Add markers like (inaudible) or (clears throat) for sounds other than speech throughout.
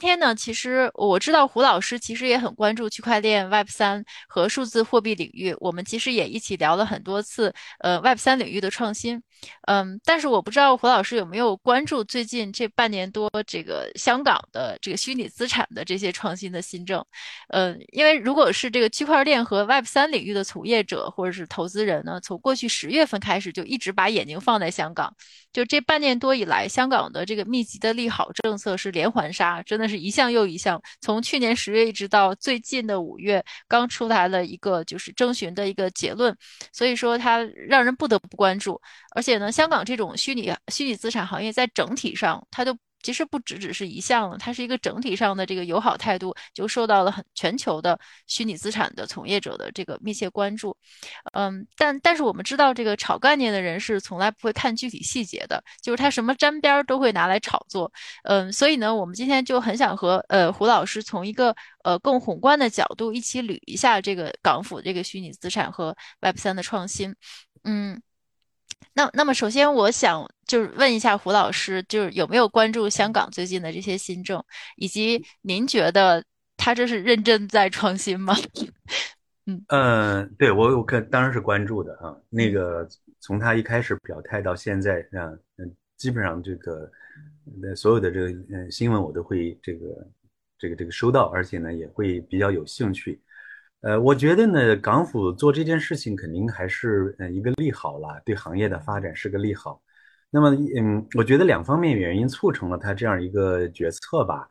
天呢，其实我知道胡老师其实也很关注区块链、Web 三和数字货币领域。我们其实也一起聊了很多次，呃，Web 三领域的创新。嗯，但是我不知道胡老师有没有关注最近这半年多这个香港的这个虚拟资产的这些创新的新政。嗯，因为如果是这个区块链和 Web 三领域的从业者或者是投资人呢，从过去十月份开始就一直把眼睛放在香港。就这半年多以来，香港的这个密集的利好政策是连环杀，真的是一项又一项。从去年十月一直到最近的五月，刚出来了一个就是征询的一个结论，所以说它让人不得不关注。而且呢，香港这种虚拟虚拟资产行业在整体上，它都。其实不只只是一项了，它是一个整体上的这个友好态度，就受到了很全球的虚拟资产的从业者的这个密切关注。嗯，但但是我们知道，这个炒概念的人是从来不会看具体细节的，就是他什么沾边儿都会拿来炒作。嗯，所以呢，我们今天就很想和呃胡老师从一个呃更宏观的角度一起捋一下这个港府这个虚拟资产和 Web 三的创新。嗯。那那么首先，我想就是问一下胡老师，就是有没有关注香港最近的这些新政，以及您觉得他这是认真在创新吗？嗯 (laughs) 嗯，对我我可当然是关注的啊。那个从他一开始表态到现在啊，嗯，基本上这个那所有的这个嗯新闻我都会这个这个这个收到，而且呢也会比较有兴趣。呃，我觉得呢，港府做这件事情肯定还是呃一个利好啦，对行业的发展是个利好。那么，嗯，我觉得两方面原因促成了他这样一个决策吧。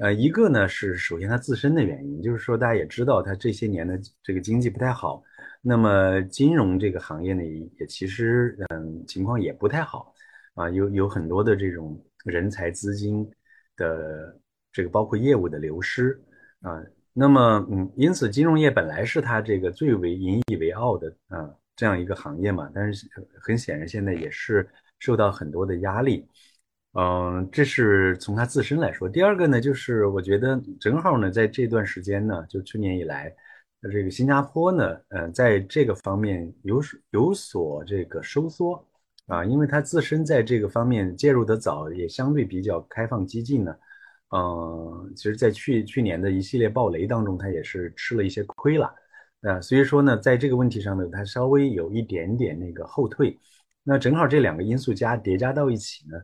呃，一个呢是首先他自身的原因，就是说大家也知道他这些年的这个经济不太好，那么金融这个行业呢也其实嗯情况也不太好啊，有有很多的这种人才资金的这个包括业务的流失啊。那么，嗯，因此金融业本来是它这个最为引以为傲的啊这样一个行业嘛，但是很显然现在也是受到很多的压力，嗯，这是从它自身来说。第二个呢，就是我觉得正好呢，在这段时间呢，就去年以来，这个新加坡呢，嗯，在这个方面有有所这个收缩啊，因为它自身在这个方面介入的早，也相对比较开放激进呢。嗯，其实，在去去年的一系列暴雷当中，它也是吃了一些亏了，呃，所以说呢，在这个问题上呢，它稍微有一点点那个后退，那正好这两个因素加叠加到一起呢，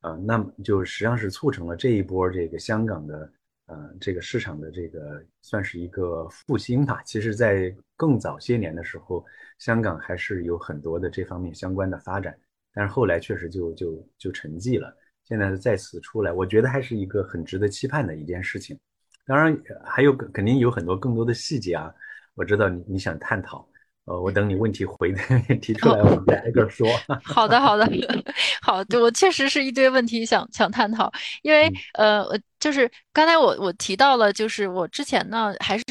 啊，那么就实际上是促成了这一波这个香港的，呃，这个市场的这个算是一个复兴吧。其实，在更早些年的时候，香港还是有很多的这方面相关的发展，但是后来确实就就就沉寂了。现在再次出来，我觉得还是一个很值得期盼的一件事情。当然，还有肯定有很多更多的细节啊。我知道你你想探讨，呃，我等你问题回提出来，我们再挨个说。(laughs) 好的，好的，(laughs) 好，我确实是一堆问题想想探讨，因为呃，就是刚才我我提到了，就是我之前呢还是。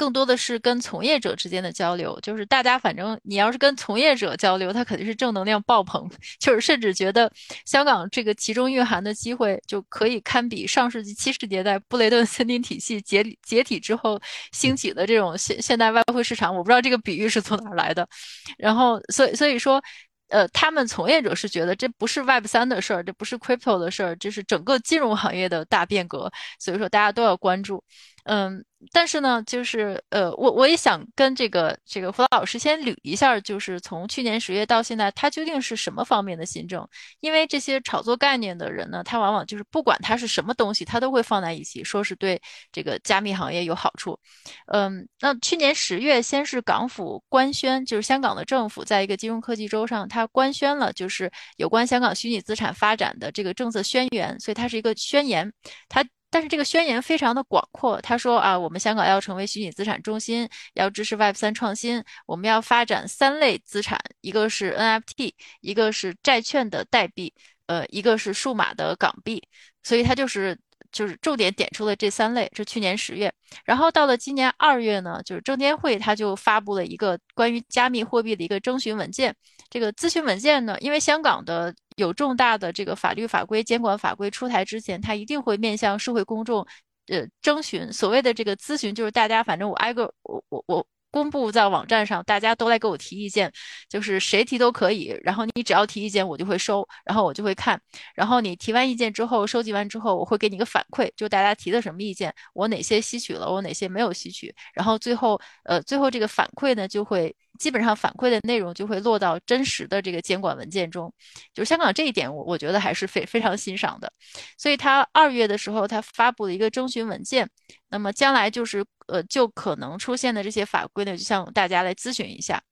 更多的是跟从业者之间的交流，就是大家反正你要是跟从业者交流，他肯定是正能量爆棚，(laughs) 就是甚至觉得香港这个其中蕴含的机会就可以堪比上世纪七十年代布雷顿森林体系解解体之后兴起的这种现现代外汇市场。我不知道这个比喻是从哪来的，然后所以所以说，呃，他们从业者是觉得这不是 Web 三的事儿，这不是 Crypto 的事儿，这是整个金融行业的大变革，所以说大家都要关注。嗯，但是呢，就是呃，我我也想跟这个这个胡老师先捋一下，就是从去年十月到现在，它究竟是什么方面的新政？因为这些炒作概念的人呢，他往往就是不管它是什么东西，他都会放在一起，说是对这个加密行业有好处。嗯，那去年十月，先是港府官宣，就是香港的政府在一个金融科技周上，它官宣了就是有关香港虚拟资产发展的这个政策宣言，所以它是一个宣言，它。但是这个宣言非常的广阔，他说啊，我们香港要成为虚拟资产中心，要支持 Web 三创新，我们要发展三类资产，一个是 NFT，一个是债券的代币，呃，一个是数码的港币，所以他就是。就是重点点出了这三类，这去年十月，然后到了今年二月呢，就是证监会他就发布了一个关于加密货币的一个征询文件。这个咨询文件呢，因为香港的有重大的这个法律法规监管法规出台之前，他一定会面向社会公众，呃，征询。所谓的这个咨询，就是大家反正我挨个我我我公布在网站上，大家都来给我提意见，就是谁提都可以。然后你只要提意见，我就会收，然后我就会看。然后你提完意见之后，收集完之后，我会给你一个反馈，就大家提的什么意见，我哪些吸取了，我哪些没有吸取。然后最后，呃，最后这个反馈呢，就会基本上反馈的内容就会落到真实的这个监管文件中。就是香港这一点，我我觉得还是非非常欣赏的。所以他二月的时候，他发布了一个征询文件。那么将来就是呃，就可能出现的这些法规呢，就向大家来咨询一下，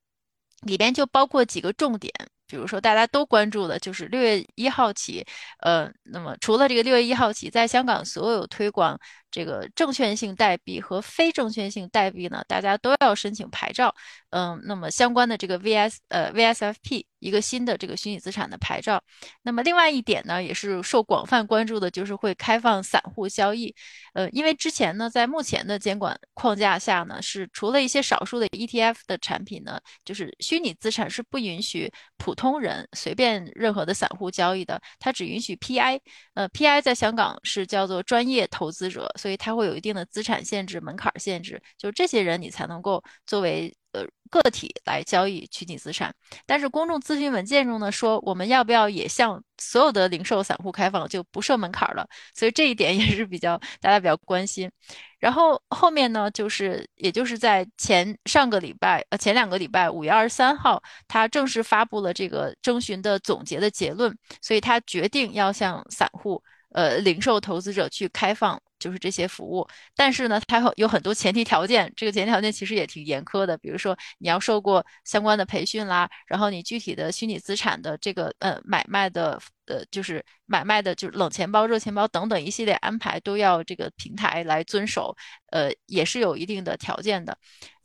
里边就包括几个重点。比如说，大家都关注的就是六月一号起，呃，那么除了这个六月一号起，在香港所有推广这个证券性代币和非证券性代币呢，大家都要申请牌照。嗯，那么相关的这个 VS 呃 VSFP 一个新的这个虚拟资产的牌照。那么另外一点呢，也是受广泛关注的，就是会开放散户交易。呃，因为之前呢，在目前的监管框架下呢，是除了一些少数的 ETF 的产品呢，就是虚拟资产是不允许普通人随便任何的散户交易的，它只允许 PI。呃，PI 在香港是叫做专业投资者，所以它会有一定的资产限制、门槛限制，就这些人你才能够作为呃个体来交易虚拟资产。但是公众咨询文件中呢说，我们要不要也向所有的零售散户开放，就不设门槛了？所以这一点也是比较大家比较关心。然后后面呢，就是也就是在前上个礼拜，呃，前两个礼拜，五月二十三号，他正式发布了这个征询的总结的结论，所以他决定要向散户，呃，零售投资者去开放。就是这些服务，但是呢，它有很多前提条件，这个前提条件其实也挺严苛的。比如说，你要受过相关的培训啦，然后你具体的虚拟资产的这个呃买卖的呃就是买卖的就是冷钱包、热钱包等等一系列安排都要这个平台来遵守，呃，也是有一定的条件的。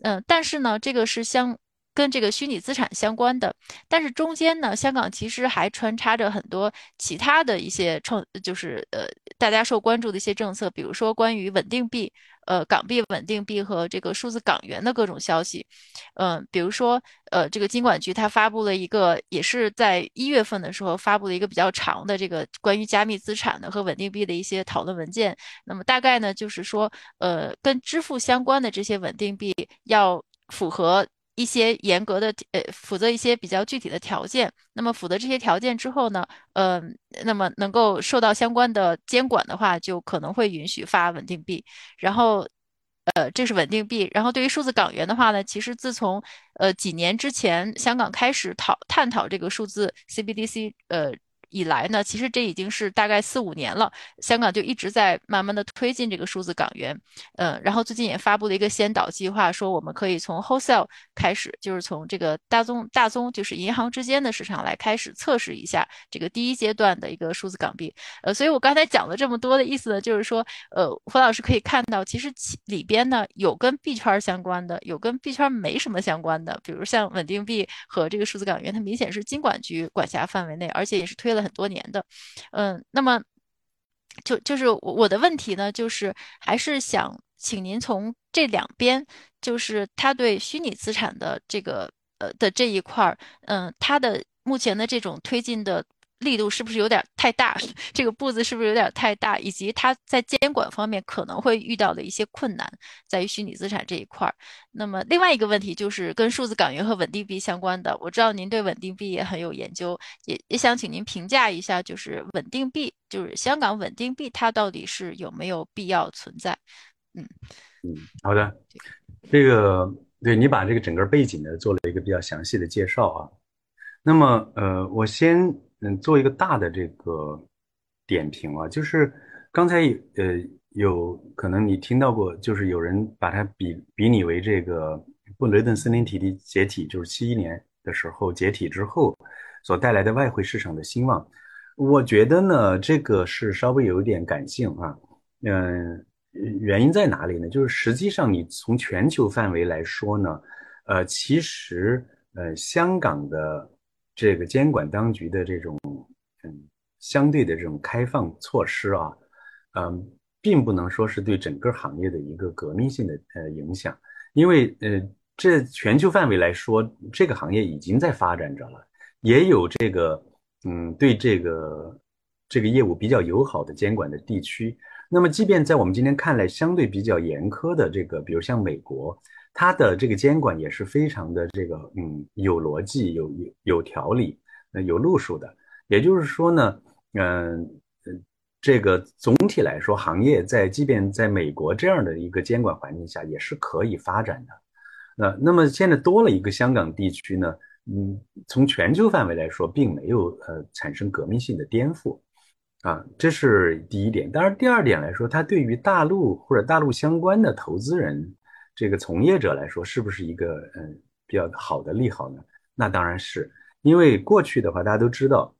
嗯，但是呢，这个是相。跟这个虚拟资产相关的，但是中间呢，香港其实还穿插着很多其他的一些创，就是呃，大家受关注的一些政策，比如说关于稳定币、呃港币稳定币和这个数字港元的各种消息，嗯，比如说呃，这个金管局它发布了一个，也是在一月份的时候发布了一个比较长的这个关于加密资产的和稳定币的一些讨论文件，那么大概呢就是说，呃，跟支付相关的这些稳定币要符合。一些严格的呃，符合一些比较具体的条件。那么符合这些条件之后呢，呃，那么能够受到相关的监管的话，就可能会允许发稳定币。然后，呃，这是稳定币。然后对于数字港元的话呢，其实自从呃几年之前香港开始讨探讨这个数字 CBDC，呃。以来呢，其实这已经是大概四五年了，香港就一直在慢慢的推进这个数字港元，嗯，然后最近也发布了一个先导计划，说我们可以从 wholesale 开始，就是从这个大宗大宗就是银行之间的市场来开始测试一下这个第一阶段的一个数字港币，呃，所以我刚才讲了这么多的意思呢，就是说，呃，胡老师可以看到，其实里边呢有跟币圈相关的，有跟币圈没什么相关的，比如像稳定币和这个数字港元，它明显是金管局管辖范围内，而且也是推了。很多年的，嗯，那么就就是我我的问题呢，就是还是想请您从这两边，就是他对虚拟资产的这个呃的这一块儿，嗯，他的目前的这种推进的。力度是不是有点太大？这个步子是不是有点太大？以及它在监管方面可能会遇到的一些困难，在于虚拟资产这一块儿。那么另外一个问题就是跟数字港元和稳定币相关的。我知道您对稳定币也很有研究，也也想请您评价一下，就是稳定币，就是香港稳定币，它到底是有没有必要存在？嗯嗯，好的，这个对你把这个整个背景呢做了一个比较详细的介绍啊。那么呃，我先。嗯，做一个大的这个点评啊，就是刚才呃有可能你听到过，就是有人把它比比拟为这个布雷顿森林体的解体，就是七一年的时候解体之后所带来的外汇市场的兴旺。我觉得呢，这个是稍微有一点感性啊。嗯，原因在哪里呢？就是实际上你从全球范围来说呢，呃，其实呃香港的。这个监管当局的这种嗯相对的这种开放措施啊，嗯，并不能说是对整个行业的一个革命性的呃影响，因为呃这全球范围来说，这个行业已经在发展着了，也有这个嗯对这个这个业务比较友好的监管的地区。那么，即便在我们今天看来相对比较严苛的这个，比如像美国。它的这个监管也是非常的这个嗯有逻辑、有有有条理、呃有路数的。也就是说呢，嗯这个总体来说，行业在即便在美国这样的一个监管环境下，也是可以发展的。那那么现在多了一个香港地区呢，嗯，从全球范围来说，并没有呃产生革命性的颠覆。啊，这是第一点。当然，第二点来说，它对于大陆或者大陆相关的投资人、这个从业者来说，是不是一个嗯比较好的利好呢？那当然是，因为过去的话，大家都知道，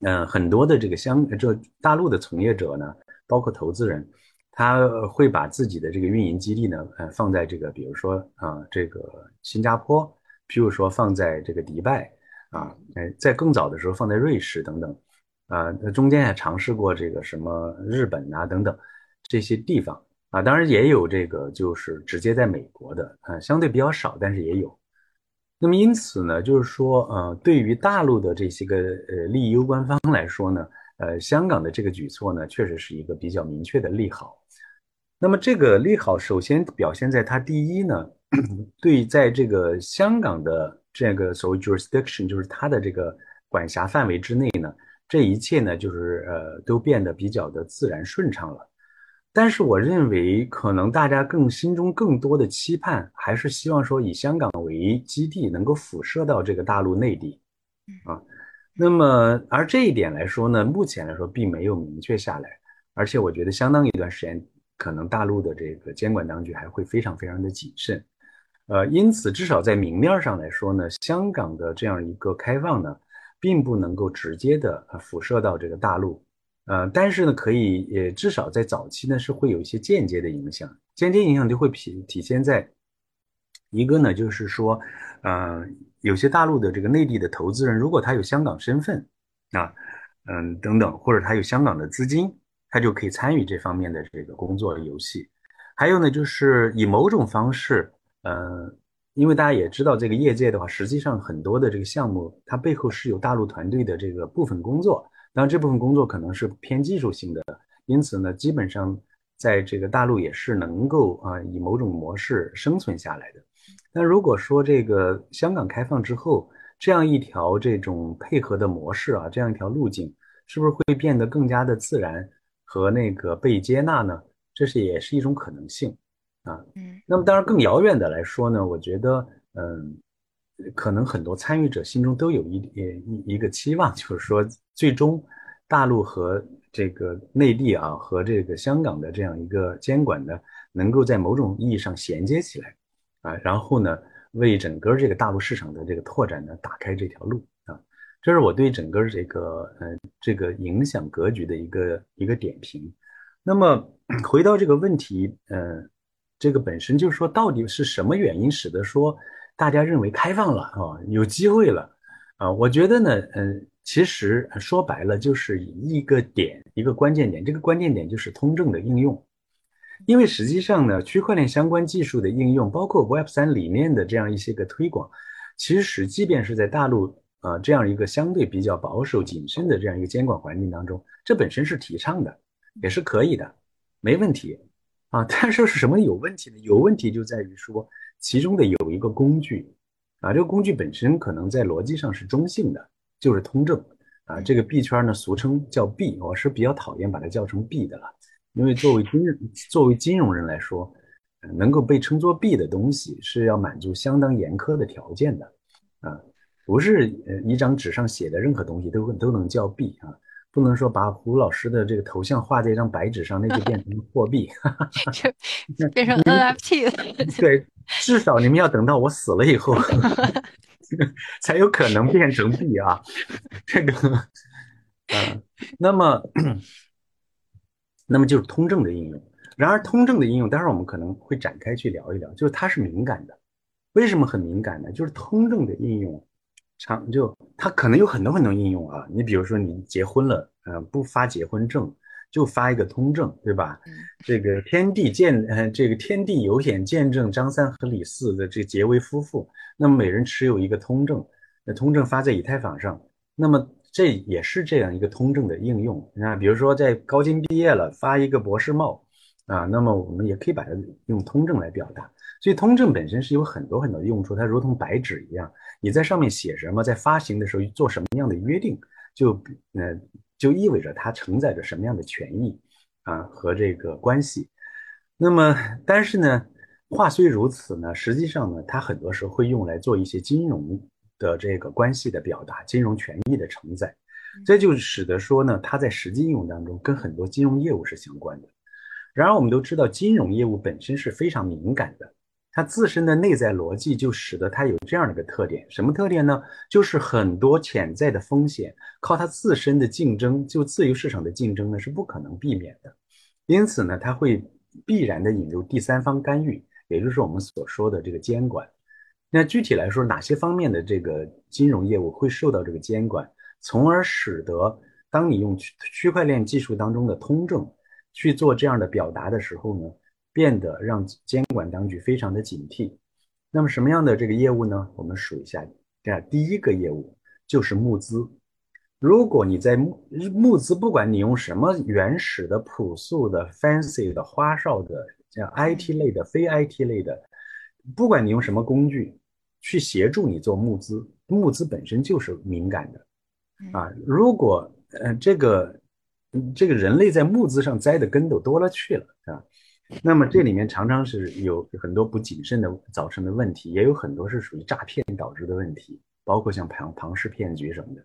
嗯，很多的这个香这大陆的从业者呢，包括投资人，他会把自己的这个运营基地呢，呃，放在这个比如说啊，这个新加坡，譬如说放在这个迪拜啊，哎，在更早的时候放在瑞士等等。啊，那中间也尝试过这个什么日本啊等等这些地方啊，当然也有这个就是直接在美国的啊，相对比较少，但是也有。那么因此呢，就是说，呃，对于大陆的这些个呃利益攸关方来说呢，呃，香港的这个举措呢，确实是一个比较明确的利好。那么这个利好首先表现在它第一呢，(coughs) 对在这个香港的这个所谓 jurisdiction，就是它的这个管辖范围之内呢。这一切呢，就是呃，都变得比较的自然顺畅了。但是我认为，可能大家更心中更多的期盼，还是希望说以香港为基地，能够辐射到这个大陆内地啊。那么，而这一点来说呢，目前来说并没有明确下来。而且，我觉得相当一段时间，可能大陆的这个监管当局还会非常非常的谨慎。呃，因此，至少在明面上来说呢，香港的这样一个开放呢。并不能够直接的辐射到这个大陆，呃，但是呢，可以也至少在早期呢是会有一些间接的影响，间接影响就会体体现在一个呢，就是说，呃，有些大陆的这个内地的投资人，如果他有香港身份啊，嗯等等，或者他有香港的资金，他就可以参与这方面的这个工作游戏。还有呢，就是以某种方式，呃。因为大家也知道，这个业界的话，实际上很多的这个项目，它背后是有大陆团队的这个部分工作。当然，这部分工作可能是偏技术性的，因此呢，基本上在这个大陆也是能够啊以某种模式生存下来的。那如果说这个香港开放之后，这样一条这种配合的模式啊，这样一条路径，是不是会变得更加的自然和那个被接纳呢？这是也是一种可能性。啊，嗯，那么当然更遥远的来说呢，我觉得，嗯，可能很多参与者心中都有一一一个期望，就是说，最终大陆和这个内地啊，和这个香港的这样一个监管呢，能够在某种意义上衔接起来，啊，然后呢，为整个这个大陆市场的这个拓展呢，打开这条路啊，这是我对整个这个呃这个影响格局的一个一个点评。那么回到这个问题，嗯。这个本身就是说，到底是什么原因使得说大家认为开放了啊，有机会了啊？我觉得呢，嗯，其实说白了就是一个点，一个关键点。这个关键点就是通证的应用，因为实际上呢，区块链相关技术的应用，包括 Web 三理念的这样一些个推广，其实即便是在大陆啊这样一个相对比较保守谨慎的这样一个监管环境当中，这本身是提倡的，也是可以的，没问题。啊，但是是什么有问题呢？有问题就在于说，其中的有一个工具，啊，这个工具本身可能在逻辑上是中性的，就是通证，啊，这个币圈呢俗称叫币，我是比较讨厌把它叫成币的了，因为作为金作为金融人来说，能够被称作币的东西是要满足相当严苛的条件的，啊，不是呃一张纸上写的任何东西都都能叫币啊。不能说把胡老师的这个头像画在一张白纸上，那就变成 (laughs) 货币，(laughs) 就 (laughs) 变成 NFT 了。对，至少你们要等到我死了以后，才有可能变成币啊。这个，嗯，那么，那么就是通证的应用。然而，通证的应用，待会儿我们可能会展开去聊一聊，就是它是敏感的。为什么很敏感呢？就是通证的应用。长就它可能有很多很多应用啊，你比如说你结婚了，呃，不发结婚证，就发一个通证，对吧？这个天地见，呃，这个天地有眼见证张三和李四的这结为夫妇，那么每人持有一个通证，那通证发在以太坊上，那么这也是这样一个通证的应用。那比如说在高金毕业了，发一个博士帽啊，那么我们也可以把它用通证来表达。所以通证本身是有很多很多的用处，它如同白纸一样，你在上面写什么，在发行的时候做什么样的约定，就呃就意味着它承载着什么样的权益啊和这个关系。那么但是呢，话虽如此呢，实际上呢，它很多时候会用来做一些金融的这个关系的表达，金融权益的承载。这就使得说呢，它在实际应用当中跟很多金融业务是相关的。然而，我们都知道，金融业务本身是非常敏感的，它自身的内在逻辑就使得它有这样的一个特点。什么特点呢？就是很多潜在的风险靠它自身的竞争，就自由市场的竞争呢是不可能避免的。因此呢，它会必然的引入第三方干预，也就是我们所说的这个监管。那具体来说，哪些方面的这个金融业务会受到这个监管？从而使得当你用区区块链技术当中的通证去做这样的表达的时候呢，变得让监管当局非常的警惕。那么什么样的这个业务呢？我们数一下，第一个业务就是募资。如果你在募募资，不管你用什么原始的、朴素的、fancy 的、花哨的，像 IT 类的、非 IT 类的，不管你用什么工具去协助你做募资，募资本身就是敏感的。啊，如果呃这个这个人类在募资上栽的跟斗多了去了啊，那么这里面常常是有很多不谨慎的造成的问题，也有很多是属于诈骗导致的问题，包括像庞庞氏骗局什么的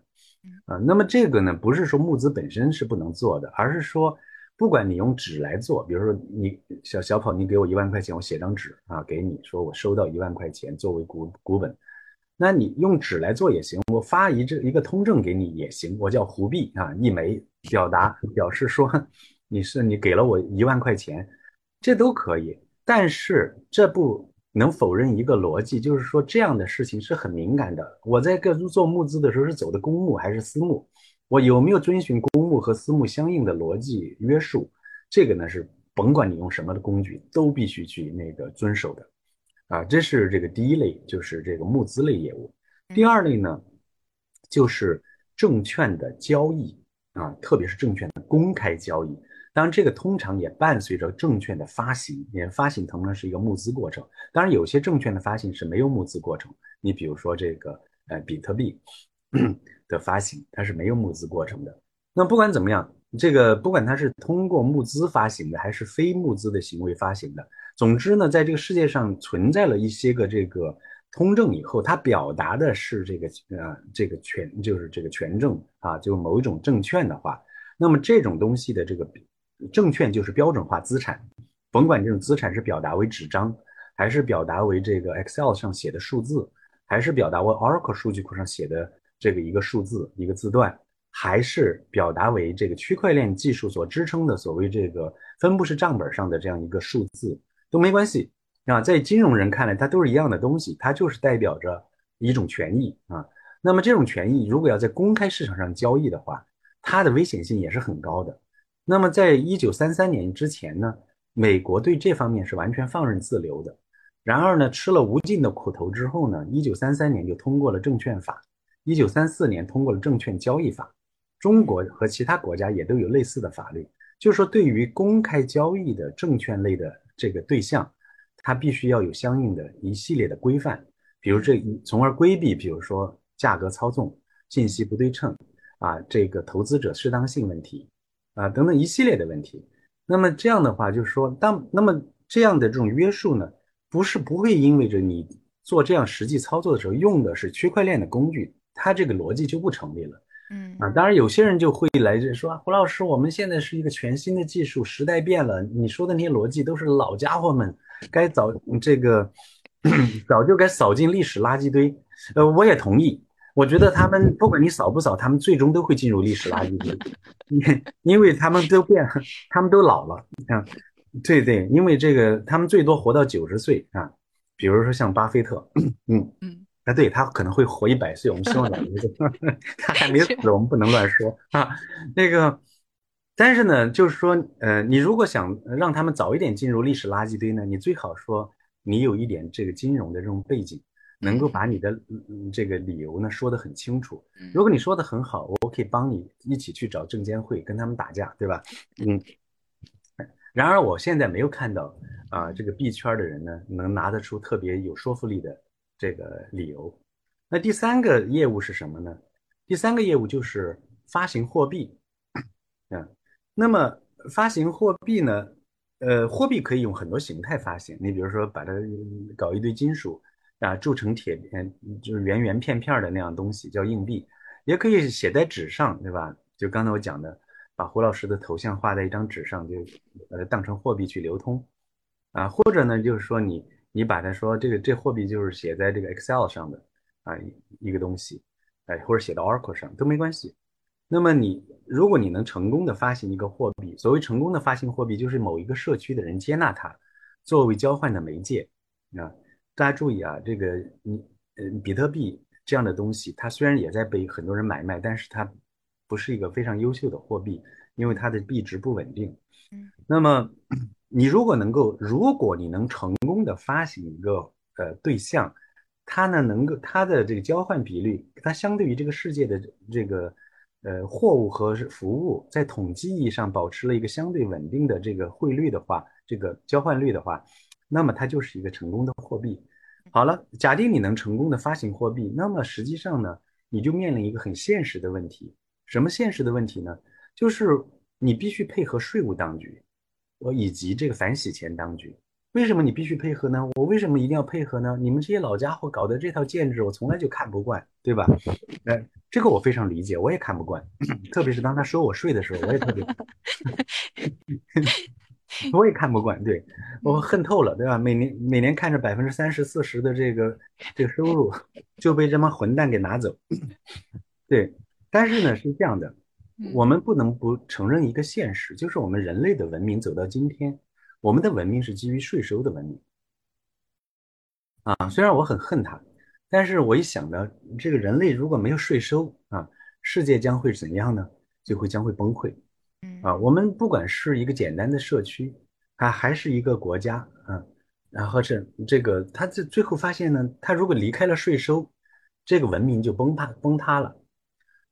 啊。那么这个呢，不是说募资本身是不能做的，而是说不管你用纸来做，比如说你小小跑，你给我一万块钱，我写张纸啊给你，说我收到一万块钱作为股股本。那你用纸来做也行，我发一这一个通证给你也行，我叫胡币啊，一枚表达表示说你是你给了我一万块钱，这都可以。但是这不能否认一个逻辑，就是说这样的事情是很敏感的。我在个做募资的时候是走的公募还是私募，我有没有遵循公募和私募相应的逻辑约束？这个呢是甭管你用什么的工具，都必须去那个遵守的。啊，这是这个第一类，就是这个募资类业务。第二类呢，就是证券的交易啊，特别是证券的公开交易。当然，这个通常也伴随着证券的发行，也发行同样是一个募资过程。当然，有些证券的发行是没有募资过程。你比如说这个呃比特币 (clears throat) 的发行，它是没有募资过程的。那不管怎么样，这个不管它是通过募资发行的，还是非募资的行为发行的。总之呢，在这个世界上存在了一些个这个通证以后，它表达的是这个呃这个权，就是这个权证啊，就某一种证券的话，那么这种东西的这个证券就是标准化资产，甭管这种资产是表达为纸张，还是表达为这个 Excel 上写的数字，还是表达为 Oracle 数据库上写的这个一个数字一个字段，还是表达为这个区块链技术所支撑的所谓这个分布式账本上的这样一个数字。都没关系啊，在金融人看来，它都是一样的东西，它就是代表着一种权益啊。那么这种权益如果要在公开市场上交易的话，它的危险性也是很高的。那么在一九三三年之前呢，美国对这方面是完全放任自流的。然而呢，吃了无尽的苦头之后呢，一九三三年就通过了证券法，一九三四年通过了证券交易法。中国和其他国家也都有类似的法律，就是说对于公开交易的证券类的。这个对象，它必须要有相应的一系列的规范，比如这，从而规避，比如说价格操纵、信息不对称啊，这个投资者适当性问题啊等等一系列的问题。那么这样的话，就是说，当那么这样的这种约束呢，不是不会因为着你做这样实际操作的时候用的是区块链的工具，它这个逻辑就不成立了。嗯啊，当然有些人就会来这说，胡老师，我们现在是一个全新的技术，时代变了，你说的那些逻辑都是老家伙们，该早这个 (clears throat) 早就该扫进历史垃圾堆。呃，我也同意，我觉得他们不管你扫不扫，他们最终都会进入历史垃圾堆，因因为他们都变，(laughs) 他们都老了啊。对对，因为这个他们最多活到九十岁啊，比如说像巴菲特，(clears throat) 嗯嗯。啊，对他可能会活一百岁，我们希望两个 (laughs) 他还没死，我们不能乱说啊。那个，但是呢，就是说，呃，你如果想让他们早一点进入历史垃圾堆呢，你最好说你有一点这个金融的这种背景，能够把你的这个理由呢说得很清楚。如果你说的很好，我可以帮你一起去找证监会跟他们打架，对吧？嗯。然而，我现在没有看到啊，这个币圈的人呢，能拿得出特别有说服力的这个理由。那第三个业务是什么呢？第三个业务就是发行货币，嗯，那么发行货币呢，呃，货币可以用很多形态发行。你比如说把它搞一堆金属啊，铸成铁片，就是圆圆片片的那样东西叫硬币，也可以写在纸上，对吧？就刚才我讲的，把胡老师的头像画在一张纸上，就把它当成货币去流通。啊，或者呢，就是说你你把它说这个这货币就是写在这个 Excel 上的啊一个东西，哎，或者写到 Oracle 上都没关系。那么你如果你能成功的发行一个货币，所谓成功的发行货币，就是某一个社区的人接纳它作为交换的媒介啊。大家注意啊，这个你呃比特币这样的东西，它虽然也在被很多人买卖，但是它不是一个非常优秀的货币，因为它的币值不稳定。嗯，那么。你如果能够，如果你能成功的发行一个呃对象，它呢能够它的这个交换比率，它相对于这个世界的这个呃货物和服务，在统计意义上保持了一个相对稳定的这个汇率的话，这个交换率的话，那么它就是一个成功的货币。好了，假定你能成功的发行货币，那么实际上呢，你就面临一个很现实的问题，什么现实的问题呢？就是你必须配合税务当局。我以及这个反洗钱当局，为什么你必须配合呢？我为什么一定要配合呢？你们这些老家伙搞的这套建制，我从来就看不惯，对吧？呃，这个我非常理解，我也看不惯，(coughs) 特别是当他收我税的时候，我也特别，(laughs) 我也看不惯，对我恨透了，对吧？每年每年看着百分之三十四十的这个这个收入就被这帮混蛋给拿走，(laughs) 对，但是呢是这样的。我们不能不承认一个现实，就是我们人类的文明走到今天，我们的文明是基于税收的文明。啊，虽然我很恨他，但是我一想到，这个人类如果没有税收啊，世界将会怎样呢？就会将会崩溃。嗯啊，我们不管是一个简单的社区，啊，还是一个国家，啊，然后是这个，他最最后发现呢，他如果离开了税收，这个文明就崩塌崩塌了。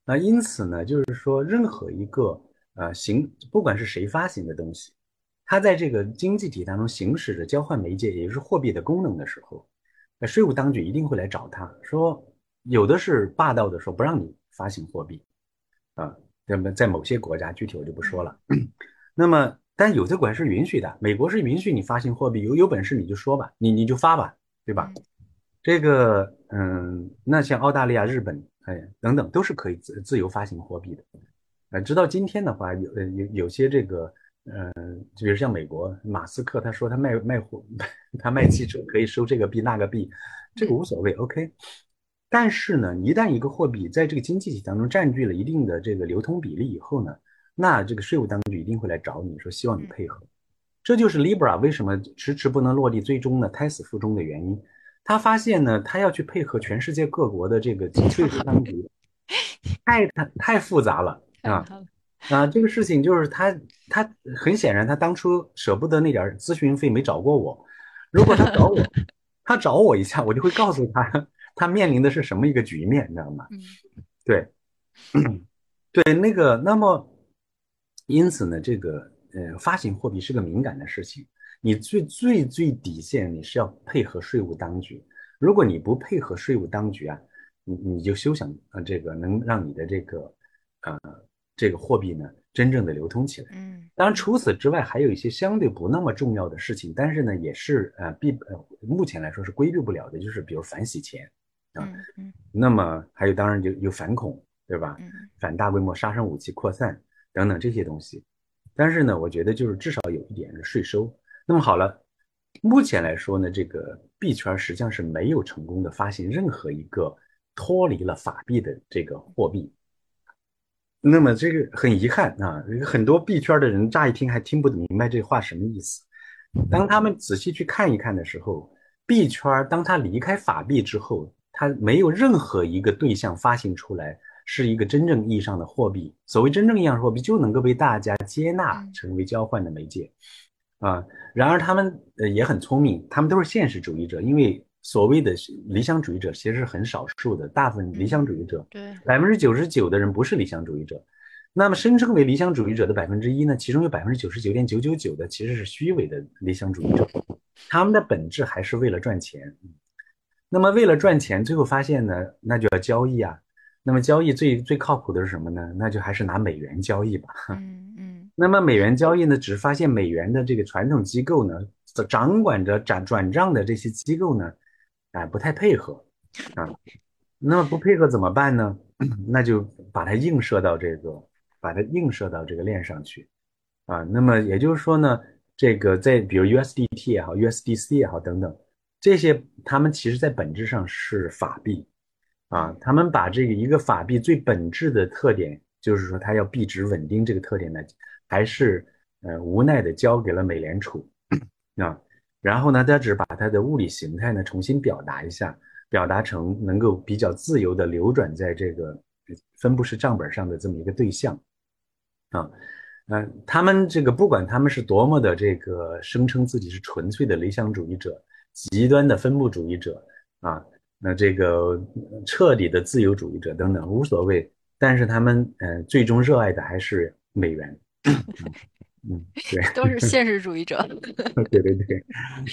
那因此呢，就是说，任何一个呃行，不管是谁发行的东西，它在这个经济体当中行使着交换媒介，也就是货币的功能的时候，那税务当局一定会来找他说，有的是霸道的说不让你发行货币，啊，那么在某些国家具体我就不说了。那么，但有的国家是允许的，美国是允许你发行货币，有有本事你就说吧，你你就发吧，对吧？这个，嗯，那像澳大利亚、日本。哎，等等，都是可以自自由发行货币的。呃，直到今天的话，有呃有有些这个，呃，就比如像美国马斯克，他说他卖卖货，(laughs) 他卖汽车可以收这个币那个币，这个无所谓，OK。但是呢，一旦一个货币在这个经济体当中占据了一定的这个流通比例以后呢，那这个税务当局一定会来找你说，希望你配合。这就是 Libra 为什么迟迟不能落地，最终呢胎死腹中的原因。他发现呢，他要去配合全世界各国的这个 (laughs) 税务当局，太太 (laughs) 太复杂了啊啊！这个事情就是他他很显然，他当初舍不得那点咨询费没找过我。如果他找我，(laughs) 他找我一下，我就会告诉他，他面临的是什么一个局面，你知道吗？嗯对，(clears throat) 对，那个，那么因此呢，这个呃，发行货币是个敏感的事情。你最最最底线，你是要配合税务当局。如果你不配合税务当局啊，你你就休想呃这个能让你的这个呃这个货币呢真正的流通起来。嗯，当然除此之外还有一些相对不那么重要的事情，但是呢也是呃必呃目前来说是规避不了的，就是比如反洗钱啊，那么还有当然就有反恐对吧？反大规模杀伤武器扩散等等这些东西。但是呢，我觉得就是至少有一点是税收。那么好了，目前来说呢，这个币圈实际上是没有成功的发行任何一个脱离了法币的这个货币。那么这个很遗憾啊，很多币圈的人乍一听还听不明白这话什么意思。当他们仔细去看一看的时候，币圈当它离开法币之后，它没有任何一个对象发行出来是一个真正意义上的货币。所谓真正意义上的货币，就能够被大家接纳成为交换的媒介。啊，然而他们呃也很聪明，他们都是现实主义者，因为所谓的理想主义者其实是很少数的，大部分理想主义者，对百分之九十九的人不是理想主义者，那么声称为理想主义者的百分之一呢，其中有百分之九十九点九九九的其实是虚伪的理想主义者，他们的本质还是为了赚钱。那么为了赚钱，最后发现呢，那就要交易啊。那么交易最最靠谱的是什么呢？那就还是拿美元交易吧。嗯嗯。那么美元交易呢，只是发现美元的这个传统机构呢，掌管着转转账的这些机构呢，啊，不太配合啊。那么不配合怎么办呢？(coughs) 那就把它映射到这个，把它映射到这个链上去啊。那么也就是说呢，这个在比如 USDT 也好，USDC 也好等等这些，他们其实在本质上是法币。啊，他们把这个一个法币最本质的特点，就是说它要币值稳定这个特点呢，还是呃无奈的交给了美联储啊。然后呢，他只把它的物理形态呢重新表达一下，表达成能够比较自由的流转在这个分布式账本上的这么一个对象啊。嗯，他们这个不管他们是多么的这个声称自己是纯粹的理想主义者、极端的分布主义者啊。那这个彻底的自由主义者等等无所谓，但是他们呃最终热爱的还是美元。嗯，对，都是现实主义者。(laughs) 对对对。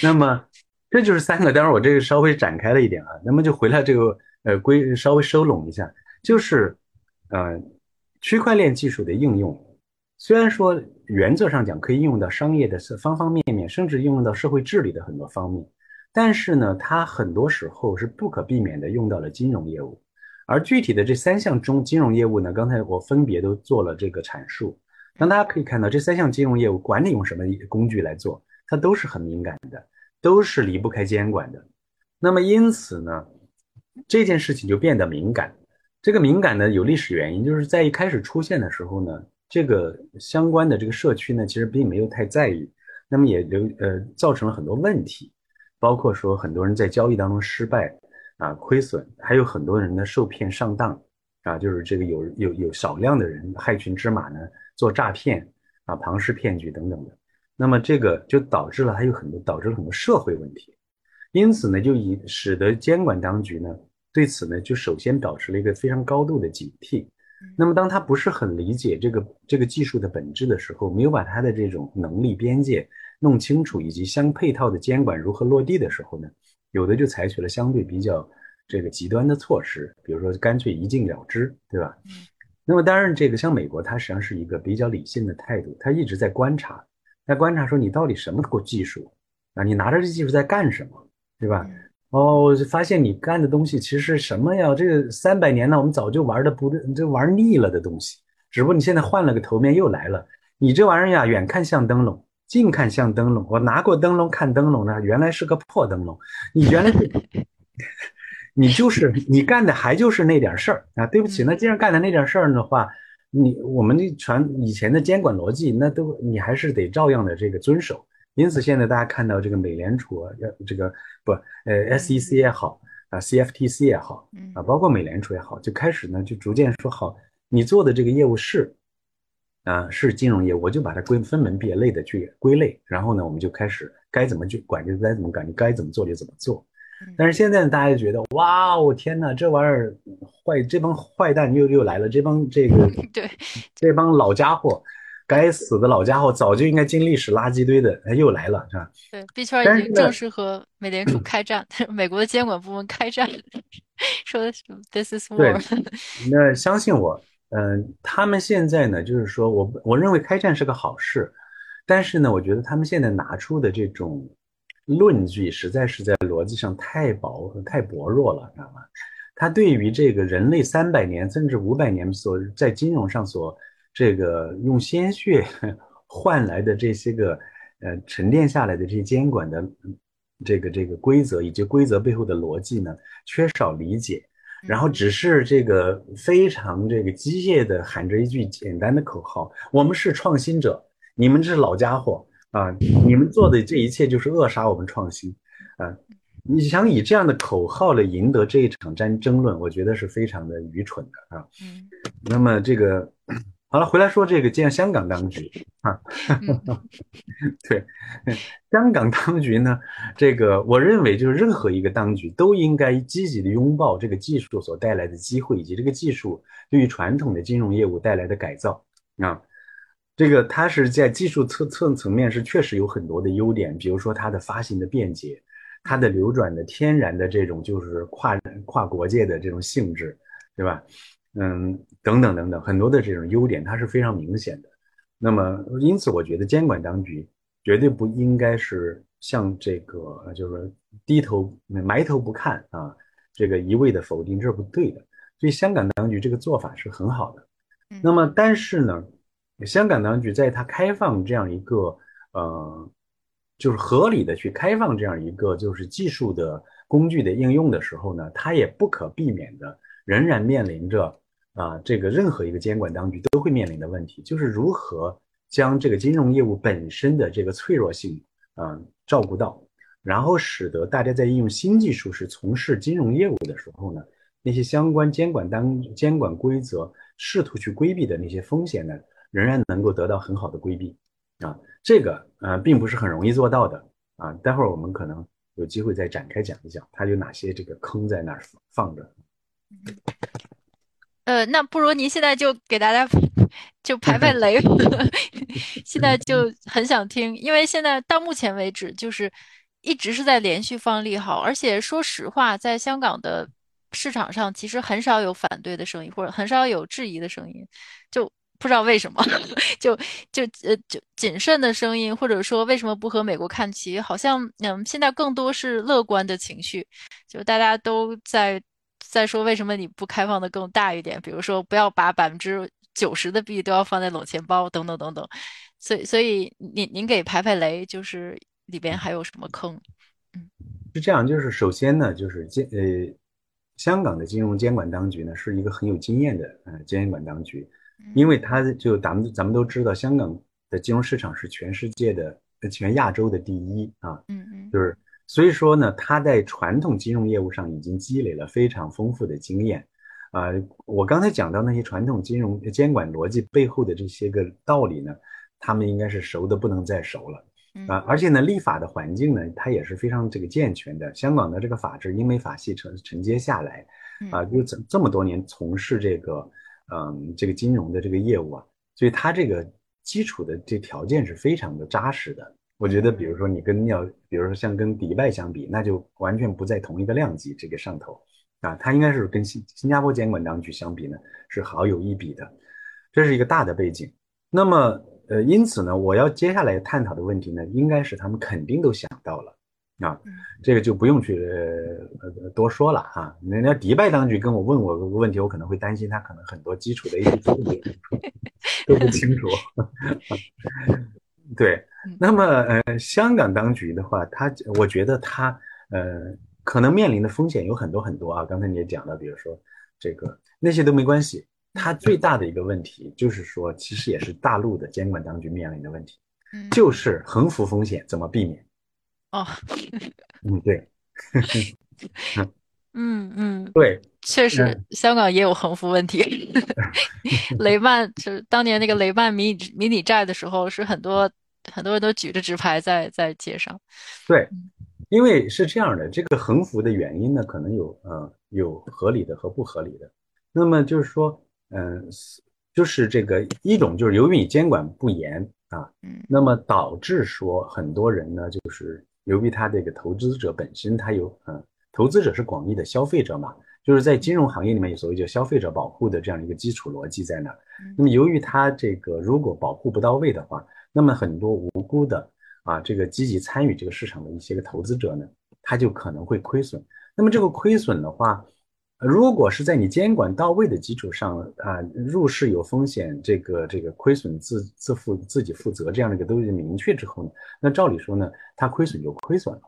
那么这就是三个，当然我这个稍微展开了一点啊。那么就回来这个呃归稍微收拢一下，就是呃区块链技术的应用，虽然说原则上讲可以应用到商业的方方面面，甚至应用到社会治理的很多方面。但是呢，它很多时候是不可避免的用到了金融业务，而具体的这三项中金融业务呢，刚才我分别都做了这个阐述。那大家可以看到，这三项金融业务管理用什么工具来做，它都是很敏感的，都是离不开监管的。那么因此呢，这件事情就变得敏感。这个敏感呢，有历史原因，就是在一开始出现的时候呢，这个相关的这个社区呢，其实并没有太在意，那么也留呃造成了很多问题。包括说很多人在交易当中失败啊亏损，还有很多人呢受骗上当啊，就是这个有有有少量的人害群之马呢做诈骗啊庞氏骗局等等的，那么这个就导致了还有很多导致了很多社会问题，因此呢就以使得监管当局呢对此呢就首先保持了一个非常高度的警惕，那么当他不是很理解这个这个技术的本质的时候，没有把他的这种能力边界。弄清楚以及相配套的监管如何落地的时候呢，有的就采取了相对比较这个极端的措施，比如说干脆一禁了之，对吧？嗯。那么当然，这个像美国，它实际上是一个比较理性的态度，它一直在观察，在观察说你到底什么过技术啊？你拿着这技术在干什么，对吧？哦，发现你干的东西其实是什么呀？这个三百年呢，我们早就玩的不就玩腻了的东西，只不过你现在换了个头面又来了。你这玩意儿呀，远看像灯笼。近看像灯笼，我拿过灯笼看灯笼呢，原来是个破灯笼。你 (laughs) 原来是，你就是你干的还就是那点事儿啊！对不起，那既然干的那点事儿的话，你我们的传以前的监管逻辑，那都你还是得照样的这个遵守。因此现在大家看到这个美联储啊，这个不呃 SEC 也好啊，CFTC 也好啊，包括美联储也好，就开始呢就逐渐说好，你做的这个业务是。啊，是金融业，我就把它归分门别类的去归类，然后呢，我们就开始该怎么去管就该怎么管，你该怎么做就怎么做。但是现在大家觉得，哇哦，天哪，这玩意儿坏，这帮坏蛋又又来了，这帮这个 (laughs) 对，这帮老家伙，该死的老家伙，早就应该进历史垃圾堆的，他又来了，是吧？对，币圈已经正式和美联储开战，(laughs) 美国的监管部门开战，(laughs) 说的是 This is war。那相信我。嗯，他们现在呢，就是说我我认为开战是个好事，但是呢，我觉得他们现在拿出的这种论据，实在是在逻辑上太薄太薄弱了，知道吗？他对于这个人类三百年甚至五百年所在金融上所这个用鲜血 (laughs) 换来的这些个呃沉淀下来的这些监管的这个这个规则以及规则背后的逻辑呢，缺少理解。然后只是这个非常这个机械的喊着一句简单的口号：“我们是创新者，你们这是老家伙啊！你们做的这一切就是扼杀我们创新啊！”你想以这样的口号来赢得这一场战争论，我觉得是非常的愚蠢的啊。嗯。那么这个。好了，回来说这个，见香港当局啊，(laughs) 对，香港当局呢，这个我认为就是任何一个当局都应该积极的拥抱这个技术所带来的机会，以及这个技术对于传统的金融业务带来的改造啊。这个它是在技术侧侧层面是确实有很多的优点，比如说它的发行的便捷，它的流转的天然的这种就是跨跨国界的这种性质，对吧？嗯，等等等等，很多的这种优点它是非常明显的。那么因此，我觉得监管当局绝对不应该是像这个就是低头埋头不看啊，这个一味的否定，这是不对的。所以香港当局这个做法是很好的。那么但是呢？香港当局在它开放这样一个呃，就是合理的去开放这样一个就是技术的工具的应用的时候呢，它也不可避免的仍然面临着啊这个任何一个监管当局都会面临的问题，就是如何将这个金融业务本身的这个脆弱性啊照顾到，然后使得大家在应用新技术是从事金融业务的时候呢，那些相关监管当监管规则试图去规避的那些风险呢？仍然能够得到很好的规避，啊，这个呃并不是很容易做到的啊。待会儿我们可能有机会再展开讲一讲，它有哪些这个坑在那儿放着。呃，那不如您现在就给大家就排排雷，(laughs) 现在就 (laughs) 很想听，因为现在到目前为止就是一直是在连续放利好，而且说实话，在香港的市场上其实很少有反对的声音，或者很少有质疑的声音，就。不知道为什么，(laughs) 就就呃就谨慎的声音，或者说为什么不和美国看齐，好像嗯现在更多是乐观的情绪，就大家都在在说为什么你不开放的更大一点，比如说不要把百分之九十的币都要放在冷钱包等等等等，所以所以您您给排排雷，就是里边还有什么坑？嗯，是这样，就是首先呢，就是监呃香港的金融监管当局呢是一个很有经验的呃监管当局。因为它就咱们咱们都知道，香港的金融市场是全世界的、全亚洲的第一啊，嗯嗯，就是所以说呢，他在传统金融业务上已经积累了非常丰富的经验啊。我刚才讲到那些传统金融监管逻辑背后的这些个道理呢，他们应该是熟的不能再熟了啊。而且呢，立法的环境呢，它也是非常这个健全的。香港的这个法制英美法系承承接下来啊，就这这么多年从事这个。嗯，这个金融的这个业务啊，所以它这个基础的这条件是非常的扎实的。我觉得，比如说你跟要，比如说像跟迪拜相比，那就完全不在同一个量级这个上头啊。它应该是跟新新加坡监管当局相比呢，是好有一比的。这是一个大的背景。那么，呃，因此呢，我要接下来探讨的问题呢，应该是他们肯定都想到了。啊，这个就不用去呃多说了哈。人家迪拜当局跟我问我个问题，我可能会担心他可能很多基础的一些问题 (laughs) 都不清楚。(laughs) 对，那么呃，香港当局的话，他我觉得他呃可能面临的风险有很多很多啊。刚才你也讲了，比如说这个那些都没关系，他最大的一个问题就是说，其实也是大陆的监管当局面临的问题，就是横幅风险怎么避免。哦，(laughs) 嗯，对，嗯 (laughs) 嗯，对，确实，香港也有横幅问题。(laughs) 雷曼就是当年那个雷曼迷你迷你债的时候，是很多很多人都举着纸牌在在街上。对，因为是这样的，这个横幅的原因呢，可能有呃有合理的和不合理的。那么就是说，嗯，就是这个一种就是由于你监管不严啊，嗯，那么导致说很多人呢就是。由于他这个投资者本身，他有嗯，投资者是广义的消费者嘛，就是在金融行业里面有所谓叫消费者保护的这样一个基础逻辑在那儿。那么由于他这个如果保护不到位的话，那么很多无辜的啊，这个积极参与这个市场的一些个投资者呢，他就可能会亏损。那么这个亏损的话，如果是在你监管到位的基础上啊，入市有风险，这个这个亏损自自负自己负责这样的一个东西明确之后呢，那照理说呢，它亏损就亏损了。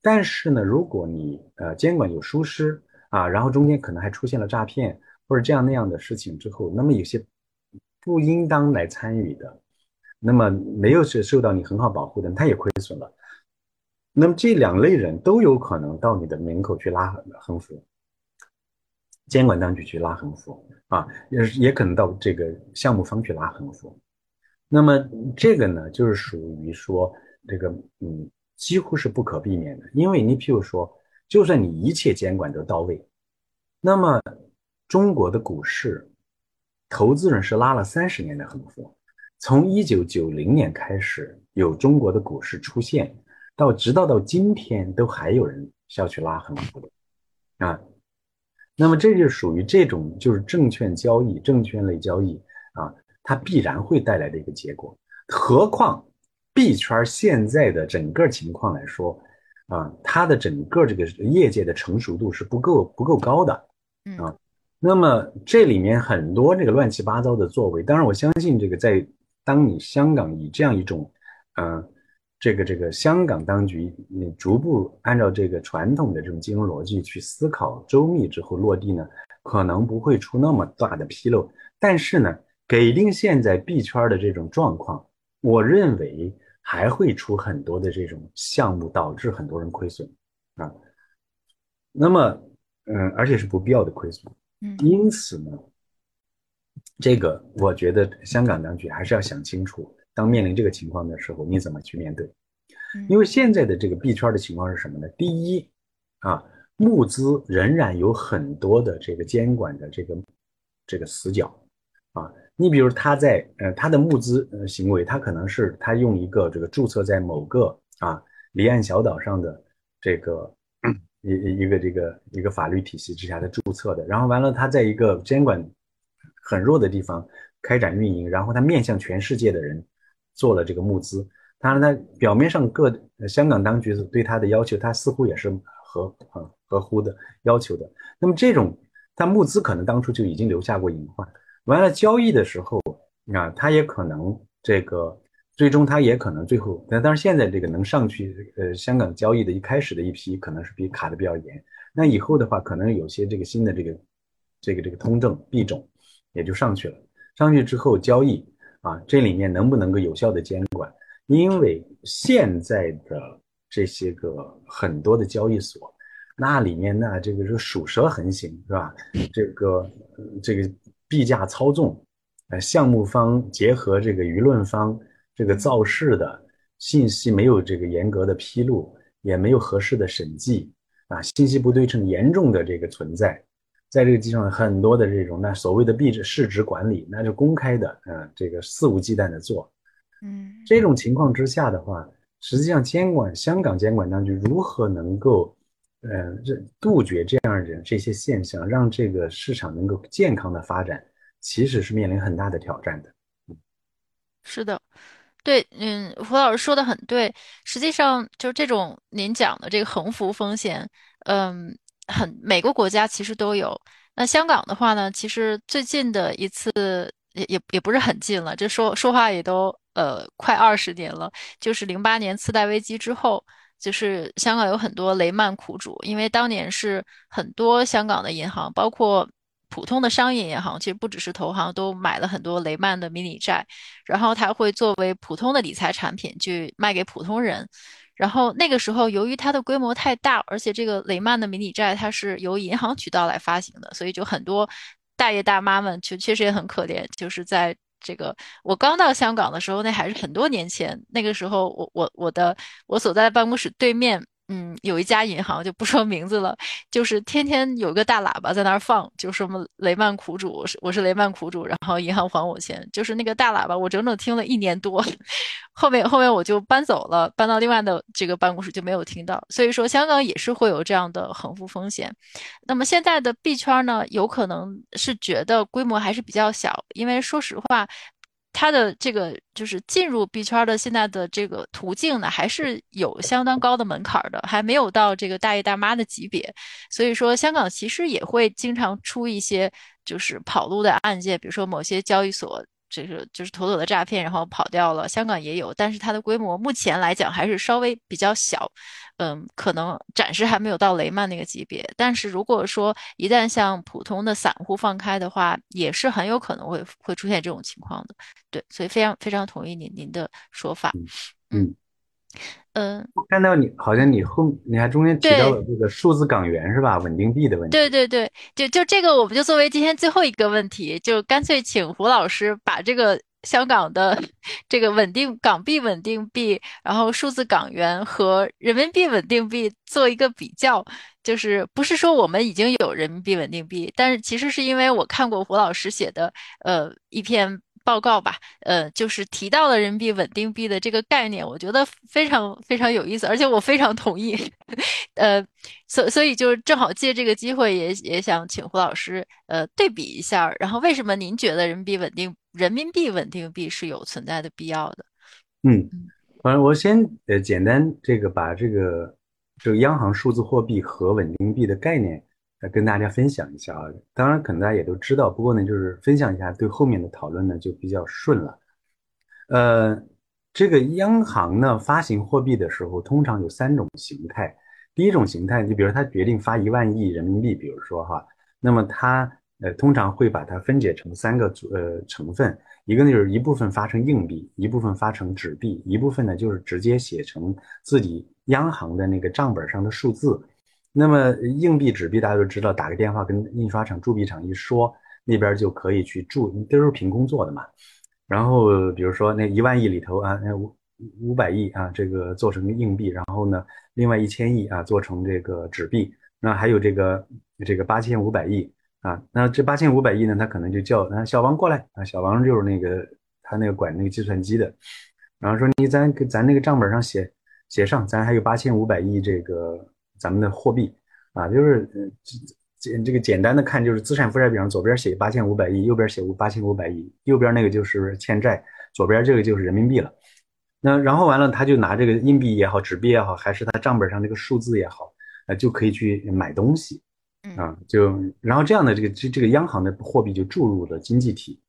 但是呢，如果你呃监管有疏失啊，然后中间可能还出现了诈骗或者这样那样的事情之后，那么有些不应当来参与的，那么没有是受到你很好保护的，他也亏损了。那么这两类人都有可能到你的门口去拉横幅。监管当局去拉横幅啊，也也可能到这个项目方去拉横幅。那么这个呢，就是属于说这个嗯，几乎是不可避免的。因为你譬如说，就算你一切监管都到位，那么中国的股市投资人是拉了三十年的横幅，从一九九零年开始有中国的股市出现，到直到到今天都还有人要去拉横幅的啊。那么这就属于这种就是证券交易、证券类交易啊，它必然会带来的一个结果。何况币圈现在的整个情况来说啊，它的整个这个业界的成熟度是不够不够高的啊。那么这里面很多这个乱七八糟的作为，当然我相信这个在当你香港以这样一种，嗯，这个这个香港当局你逐步按照这个传统的这种金融逻辑去思考周密之后落地呢，可能不会出那么大的纰漏。但是呢，给定现在币圈的这种状况，我认为还会出很多的这种项目，导致很多人亏损啊。那么，嗯，而且是不必要的亏损。因此呢，这个我觉得香港当局还是要想清楚，当面临这个情况的时候，你怎么去面对？因为现在的这个币圈的情况是什么呢？第一，啊，募资仍然有很多的这个监管的这个这个死角，啊，你比如他在呃他的募资呃行为，他可能是他用一个这个注册在某个啊离岸小岛上的这个。一一个这个一个法律体系之下的注册的，然后完了，他在一个监管很弱的地方开展运营，然后他面向全世界的人做了这个募资。当然，他表面上各香港当局对他的要求，他似乎也是合合合乎的要求的。那么这种他募资可能当初就已经留下过隐患，完了交易的时候啊，他也可能这个。最终，他也可能最后，但当然现在这个能上去，呃，香港交易的一开始的一批，可能是比卡的比较严。那以后的话，可能有些这个新的这个，这个这个通证币种也就上去了。上去之后交易啊，这里面能不能够有效的监管？因为现在的这些个很多的交易所，那里面呢，这个是鼠蛇横行，是吧？这个这个币价操纵，呃，项目方结合这个舆论方。这个造势的信息没有这个严格的披露，也没有合适的审计啊，信息不对称严重的这个存在，在这个基础上很多的这种那所谓的币值市值管理，那就公开的，嗯，这个肆无忌惮的做，嗯，这种情况之下的话，实际上监管香港监管当局如何能够，呃，这杜绝这样的这些现象，让这个市场能够健康的发展，其实是面临很大的挑战的，嗯，是的。对，嗯，胡老师说的很对。实际上，就是这种您讲的这个横幅风险，嗯，很每个国家其实都有。那香港的话呢，其实最近的一次也也也不是很近了，这说说话也都呃快二十年了。就是零八年次贷危机之后，就是香港有很多雷曼苦主，因为当年是很多香港的银行，包括。普通的商业银行其实不只是投行，都买了很多雷曼的迷你债，然后它会作为普通的理财产品去卖给普通人。然后那个时候，由于它的规模太大，而且这个雷曼的迷你债它是由银行渠道来发行的，所以就很多大爷大妈们就确实也很可怜。就是在这个我刚到香港的时候，那还是很多年前，那个时候我我我的我所在的办公室对面。嗯，有一家银行就不说名字了，就是天天有个大喇叭在那儿放，就什么雷曼苦主，我是我是雷曼苦主，然后银行还我钱，就是那个大喇叭，我整整听了一年多，(laughs) 后面后面我就搬走了，搬到另外的这个办公室就没有听到。所以说，香港也是会有这样的横幅风险。那么现在的币圈呢，有可能是觉得规模还是比较小，因为说实话。它的这个就是进入币圈的现在的这个途径呢，还是有相当高的门槛的，还没有到这个大爷大妈的级别。所以说，香港其实也会经常出一些就是跑路的案件，比如说某些交易所。就是就是妥妥的诈骗，然后跑掉了。香港也有，但是它的规模目前来讲还是稍微比较小，嗯，可能暂时还没有到雷曼那个级别。但是如果说一旦像普通的散户放开的话，也是很有可能会会出现这种情况的。对，所以非常非常同意您您的说法。嗯。嗯，看到你好像你后你还中间提到了这个数字港元是吧？稳定币的问题。对对对，就就这个，我们就作为今天最后一个问题，就干脆请胡老师把这个香港的这个稳定港币稳定币，然后数字港元和人民币稳定币做一个比较，就是不是说我们已经有人民币稳定币，但是其实是因为我看过胡老师写的呃一篇。报告吧，呃，就是提到了人民币稳定币的这个概念，我觉得非常非常有意思，而且我非常同意，(laughs) 呃，所所以就正好借这个机会，也也想请胡老师，呃，对比一下，然后为什么您觉得人民币稳定人民币稳定币是有存在的必要的？嗯，反正我先呃简单这个把这个这个央行数字货币和稳定币的概念。来跟大家分享一下啊，当然可能大家也都知道，不过呢，就是分享一下，对后面的讨论呢就比较顺了。呃，这个央行呢发行货币的时候，通常有三种形态。第一种形态，你比如它决定发一万亿人民币，比如说哈，那么它呃通常会把它分解成三个组呃成分，一个呢就是一部分发成硬币，一部分发成纸币，一部分呢就是直接写成自己央行的那个账本上的数字。那么硬币、纸币大家都知道，打个电话跟印刷厂、铸币厂一说，那边就可以去铸，都是凭空做的嘛。然后比如说那一万亿里头啊，那五五百亿啊，这个做成硬币，然后呢，另外一千亿啊做成这个纸币，那还有这个这个八千五百亿啊，那这八千五百亿呢，他可能就叫啊小王过来啊，小王就是那个他那个管那个计算机的，然后说你咱咱那个账本上写写上，咱还有八千五百亿这个。咱们的货币啊，就是简这个简单的看，就是资产负债表上左边写八千五百亿，右边写八千五百亿，右边那个就是欠债，左边这个就是人民币了。那然后完了，他就拿这个硬币也好，纸币也好，还是他账本上这个数字也好，呃，就可以去买东西啊，就然后这样的这个这这个央行的货币就注入了经济体。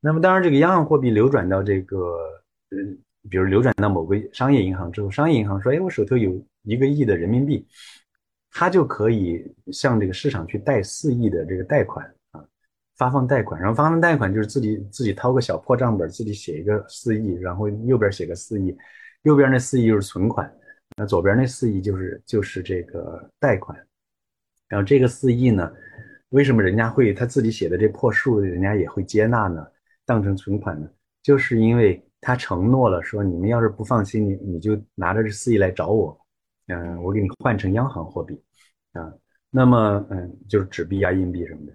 那么当然，这个央行货币流转到这个嗯，比如流转到某个商业银行之后，商业银行说，哎，我手头有。一个亿的人民币，他就可以向这个市场去贷四亿的这个贷款啊，发放贷款，然后发放贷款就是自己自己掏个小破账本，自己写一个四亿，然后右边写个四亿，右边那四亿就是存款，那左边那四亿就是就是这个贷款，然后这个四亿呢，为什么人家会他自己写的这破数，人家也会接纳呢？当成存款呢？就是因为他承诺了说，你们要是不放心，你你就拿着这四亿来找我。嗯，我给你换成央行货币，啊，那么嗯，就是纸币啊、硬币什么的。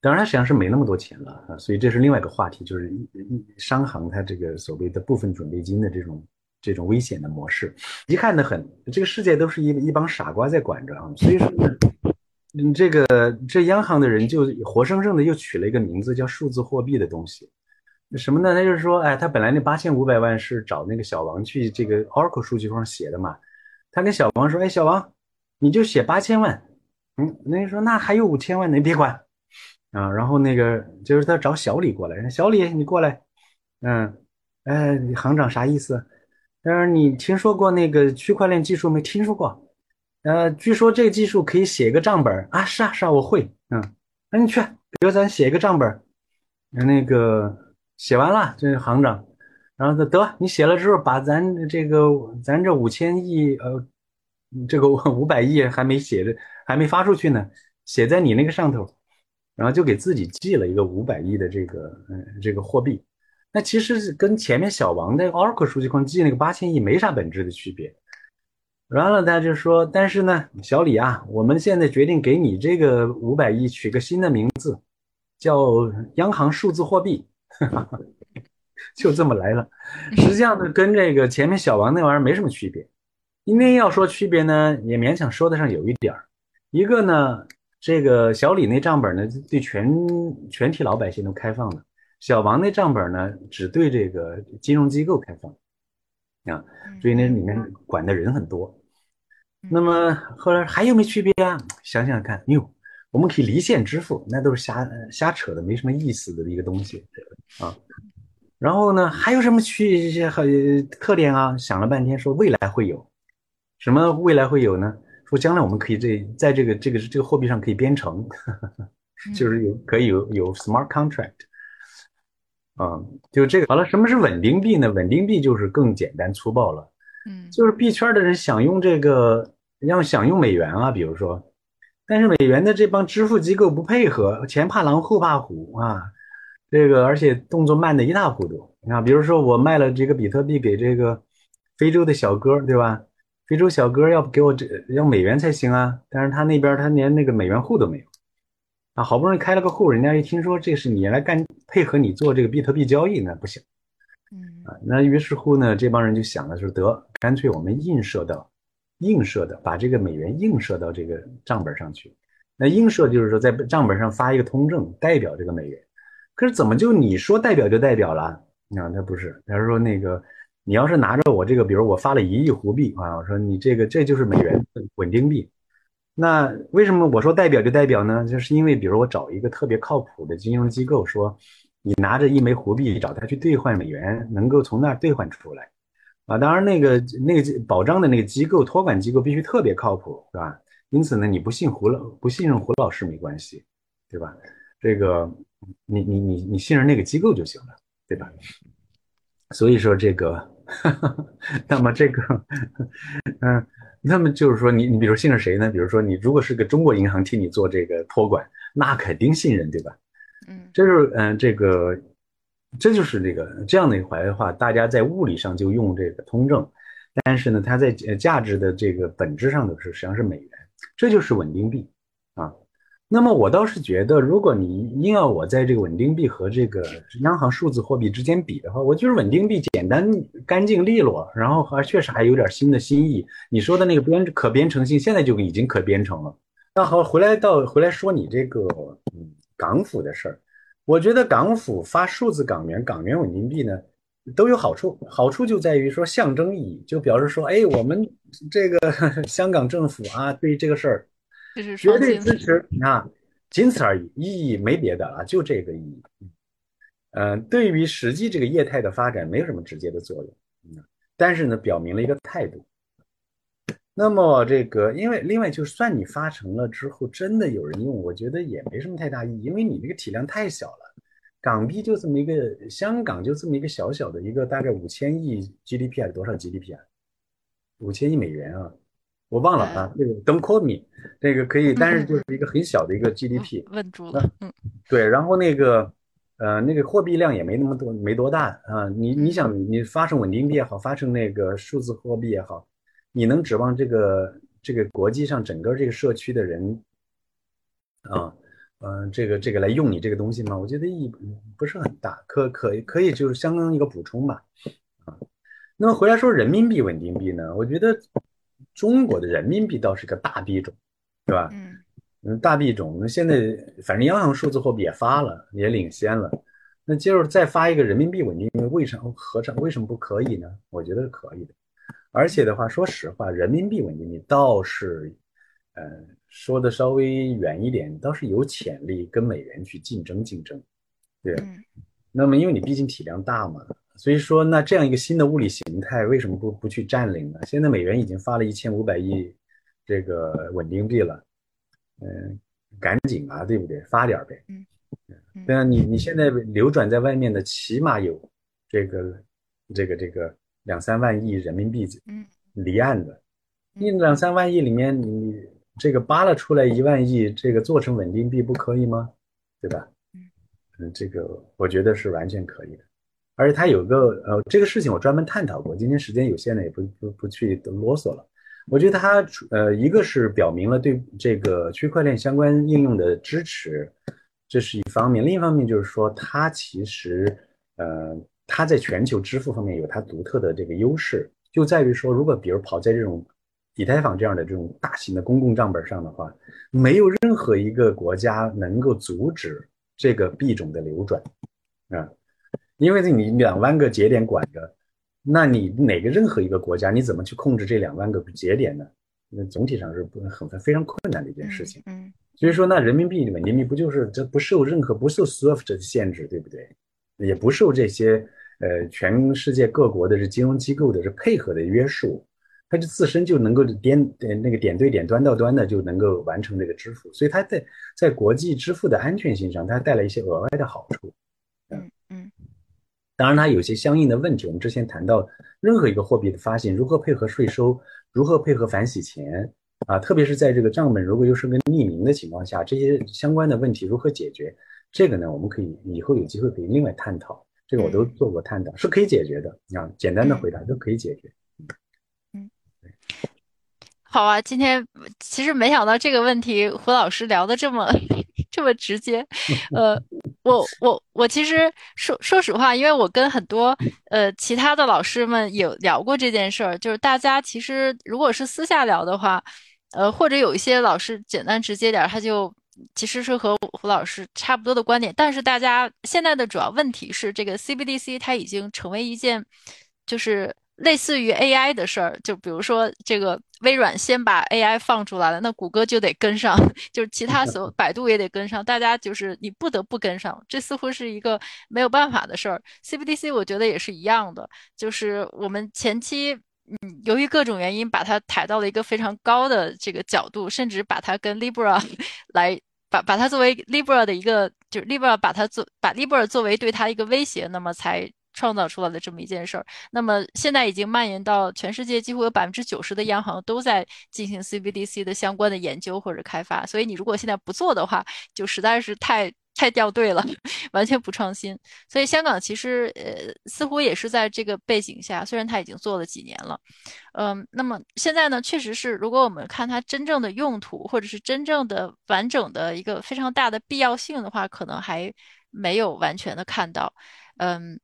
当然，实际上是没那么多钱了啊，所以这是另外一个话题，就是商行它这个所谓的部分准备金的这种这种危险的模式，遗憾的很。这个世界都是一一帮傻瓜在管着啊，所以说呢，嗯，这个这央行的人就活生生的又取了一个名字叫数字货币的东西，什么呢？他就是说，哎，他本来那八千五百万是找那个小王去这个 Oracle 数据库上写的嘛。他跟小王说：“哎，小王，你就写八千万。”嗯，那人说：“那还有五千万，你别管啊。”然后那个就是他找小李过来，小李你过来。嗯，哎，行长啥意思？他说：“你听说过那个区块链技术没？听说过？呃，据说这个技术可以写一个账本啊。是啊，是啊，我会。嗯，那你去，比如咱写一个账本，那个写完了，这是行长。”然后他得你写了之后，把咱这个咱这五千亿呃，这个五百亿还没写着，还没发出去呢，写在你那个上头，然后就给自己寄了一个五百亿的这个嗯这个货币。那其实跟前面小王的 Oracle 数据库寄那个八千亿没啥本质的区别。完了他就说，但是呢，小李啊，我们现在决定给你这个五百亿取个新的名字，叫央行数字货币。哈 (laughs) 哈就这么来了，实际上呢，跟这个前面小王那玩意儿没什么区别。今天要说区别呢，也勉强说得上有一点儿。一个呢，这个小李那账本呢，对全全体老百姓都开放的；小王那账本呢，只对这个金融机构开放啊，所以那里面管的人很多。那么后来还有没区别啊？想想看，哟，我们可以离线支付，那都是瞎瞎扯的，没什么意思的一个东西啊。(laughs) 然后呢，还有什么区和特点啊？想了半天，说未来会有什么？未来会有呢？说将来我们可以这在这个这个这个货币上可以编程，(laughs) 就是有可以有有 smart contract，嗯，就这个好了。什么是稳定币呢？稳定币就是更简单粗暴了，嗯，就是币圈的人想用这个，要想用美元啊，比如说，但是美元的这帮支付机构不配合，前怕狼后怕虎啊。这个而且动作慢的一塌糊涂，你看，比如说我卖了这个比特币给这个非洲的小哥，对吧？非洲小哥要给我这要美元才行啊，但是他那边他连那个美元户都没有。啊，好不容易开了个户，人家一听说这是你来干配合你做这个比特币交易，那不行，嗯。啊，那于是乎呢，这帮人就想的是得干脆我们映射到映射的把这个美元映射到这个账本上去，那映射就是说在账本上发一个通证代表这个美元，可是怎么就你说代表就代表了？啊，他不是，他是说那个。你要是拿着我这个，比如我发了一亿胡币啊，我说你这个这就是美元稳定币，那为什么我说代表就代表呢？就是因为比如我找一个特别靠谱的金融机构，说你拿着一枚胡币找他去兑换美元，能够从那儿兑换出来啊。当然那个那个保障的那个机构托管机构必须特别靠谱，是吧？因此呢，你不信胡老不信任胡老师没关系，对吧？这个你你你你信任那个机构就行了，对吧？所以说这个。(laughs) 那么这个，嗯，那么就是说，你你比如信任谁呢？比如说，你如果是个中国银行替你做这个托管，那肯定信任，对吧？嗯，这是嗯，这个这就是这个这样的一环的话，大家在物理上就用这个通证，但是呢，它在价值的这个本质上的是实际上是美元，这就是稳定币啊。那么我倒是觉得，如果你硬要我在这个稳定币和这个央行数字货币之间比的话，我就是稳定币简单、干净利落，然后还确实还有点新的新意。你说的那个编可编程性，现在就已经可编程了。那好，回来到回来说你这个港府的事儿，我觉得港府发数字港元、港元稳定币呢都有好处，好处就在于说象征意义，就表示说，哎，我们这个 (laughs) 香港政府啊，对这个事儿。绝对支持啊，仅此而已，意义没别的啊，就这个意义。嗯，对于实际这个业态的发展没有什么直接的作用，嗯，但是呢，表明了一个态度。那么这个，因为另外就算你发成了之后，真的有人用，我觉得也没什么太大意义，因为你那个体量太小了，港币就这么一个，香港就这么一个小小的一个大概五千亿 GDP 还是多少 GDP 啊？五千亿美元啊。我忘了啊，那个 Don't call me，那个可以，但是就是一个很小的一个 GDP，问住了，嗯，对，然后那个，呃，那个货币量也没那么多，没多大啊。你你想，你发成稳定币也好，发成那个数字货币也好，你能指望这个这个国际上整个这个社区的人啊，嗯，这个这个来用你这个东西吗？我觉得意义不是很大，可可可以就是相当于一个补充吧，啊。那么回来说人民币稳定币呢，我觉得。中国的人民币倒是个大币种，对吧？嗯嗯，大币种。那现在反正央行数字货币也发了，也领先了。那接着再发一个人民币稳定币，为什么何尝为什么不可以呢？我觉得是可以的。而且的话，说实话，人民币稳定币倒是，呃，说的稍微远一点，倒是有潜力跟美元去竞争竞争。对。那么因为你毕竟体量大嘛。所以说，那这样一个新的物理形态，为什么不不去占领呢？现在美元已经发了一千五百亿这个稳定币了，嗯，赶紧啊，对不对？发点呗。嗯，对啊，你你现在流转在外面的起码有这个这个这个两三万亿人民币，嗯，离岸的，你两三万亿里面，你这个扒拉出来一万亿，这个做成稳定币不可以吗？对吧？嗯，这个我觉得是完全可以的。而且它有个呃，这个事情我专门探讨过。今天时间有限呢，也不不不去啰嗦了。我觉得它呃，一个是表明了对这个区块链相关应用的支持，这是一方面；另一方面就是说，它其实呃，它在全球支付方面有它独特的这个优势，就在于说，如果比如跑在这种以太坊这样的这种大型的公共账本上的话，没有任何一个国家能够阻止这个币种的流转啊。因为你两万个节点管着，那你哪个任何一个国家，你怎么去控制这两万个节点呢？那总体上是不很非常困难的一件事情。嗯，所以说，那人民币稳定币不就是这不受任何不受 SWIFT 的限制，对不对？也不受这些呃全世界各国的这金融机构的这配合的约束，它就自身就能够点那个点对点端到端的就能够完成这个支付，所以它在在国际支付的安全性上，它带来一些额外的好处。当然，它有些相应的问题。我们之前谈到，任何一个货币的发行如何配合税收，如何配合反洗钱啊，特别是在这个账本如果又是个匿名的情况下，这些相关的问题如何解决？这个呢，我们可以以后有机会可以另外探讨。这个我都做过探讨，是可以解决的。啊，简单的回答都可以解决。嗯，好啊，今天其实没想到这个问题胡老师聊的这么 (laughs) 这么直接。(laughs) 呃，我我我其实说说实话，因为我跟很多呃其他的老师们有聊过这件事儿，就是大家其实如果是私下聊的话，呃，或者有一些老师简单直接点，他就。其实是和胡老师差不多的观点，但是大家现在的主要问题是，这个 CBDC 它已经成为一件就是类似于 AI 的事儿。就比如说，这个微软先把 AI 放出来了，那谷歌就得跟上，(laughs) 就是其他所有 (laughs) 百度也得跟上，大家就是你不得不跟上，这似乎是一个没有办法的事儿。CBDC 我觉得也是一样的，就是我们前期嗯，由于各种原因把它抬到了一个非常高的这个角度，甚至把它跟 Libra (laughs) 来。把把它作为 Libra 的一个，就是 Libra 把它做把 Libra 作为对它一个威胁，那么才创造出来的这么一件事儿。那么现在已经蔓延到全世界，几乎有百分之九十的央行都在进行 CBDC 的相关的研究或者开发。所以你如果现在不做的话，就实在是太。太掉队了，(laughs) 完全不创新。所以香港其实呃似乎也是在这个背景下，虽然它已经做了几年了，嗯，那么现在呢，确实是如果我们看它真正的用途，或者是真正的完整的一个非常大的必要性的话，可能还没有完全的看到。嗯，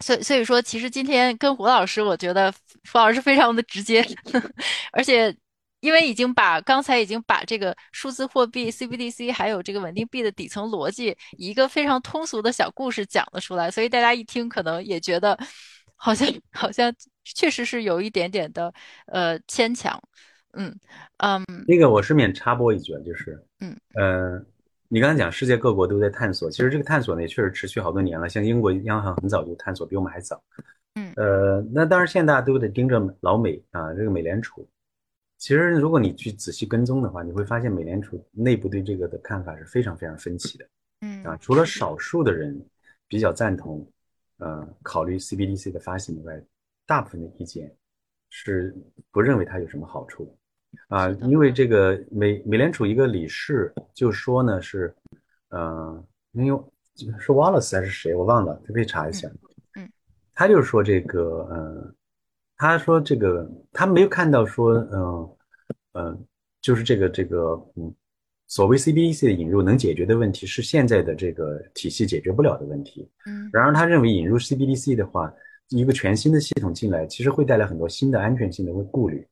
所以所以说，其实今天跟胡老师，我觉得胡老师非常的直接，(laughs) 而且。因为已经把刚才已经把这个数字货币 CBDC 还有这个稳定币的底层逻辑，以一个非常通俗的小故事讲了出来，所以大家一听可能也觉得好像好像确实是有一点点的呃牵强，嗯嗯。那个我顺便插播一句啊，就是嗯呃，你刚才讲世界各国都在探索，其实这个探索呢也确实持续好多年了，像英国央行很早就探索，比我们还早，嗯呃，那当然现在大家都得盯着老美啊，这个美联储。其实，如果你去仔细跟踪的话，你会发现美联储内部对这个的看法是非常非常分歧的。嗯啊，除了少数的人比较赞同，呃，考虑 CBDC 的发行以外，大部分的意见是不认为它有什么好处。啊，因为这个美美联储一个理事就说呢是，呃，因为是 Wallace 还是谁我忘了，可以查一下。嗯，他就说这个，嗯。他说：“这个他没有看到说，嗯嗯，就是这个这个，嗯，所谓 CBDC 的引入能解决的问题是现在的这个体系解决不了的问题。嗯，然而他认为引入 CBDC 的话，一个全新的系统进来，其实会带来很多新的安全性的顾虑。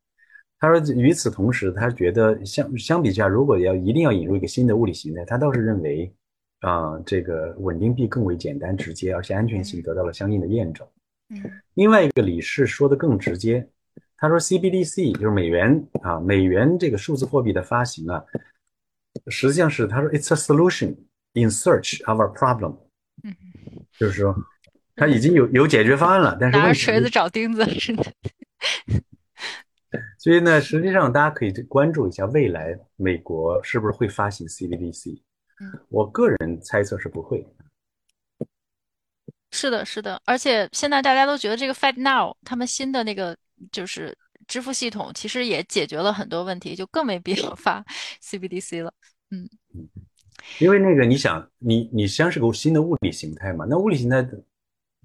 他说，与此同时，他觉得相相比下，如果要一定要引入一个新的物理形态，他倒是认为，啊，这个稳定币更为简单直接，而且安全性得到了相应的验证。”嗯另外一个理事说的更直接，他说 CBDC 就是美元啊，美元这个数字货币的发行啊，实际上是他说 It's a solution in search of a problem，嗯，就是说他已经有有解决方案了，但是拿着锤子找钉子似的。(laughs) 所以呢，实际上大家可以关注一下未来美国是不是会发行 CBDC，我个人猜测是不会。是的，是的，而且现在大家都觉得这个 Fed Now 他们新的那个就是支付系统，其实也解决了很多问题，就更没必要发 (laughs) CBDC 了。嗯嗯，因为那个你想，你你像是个新的物理形态嘛，那物理形态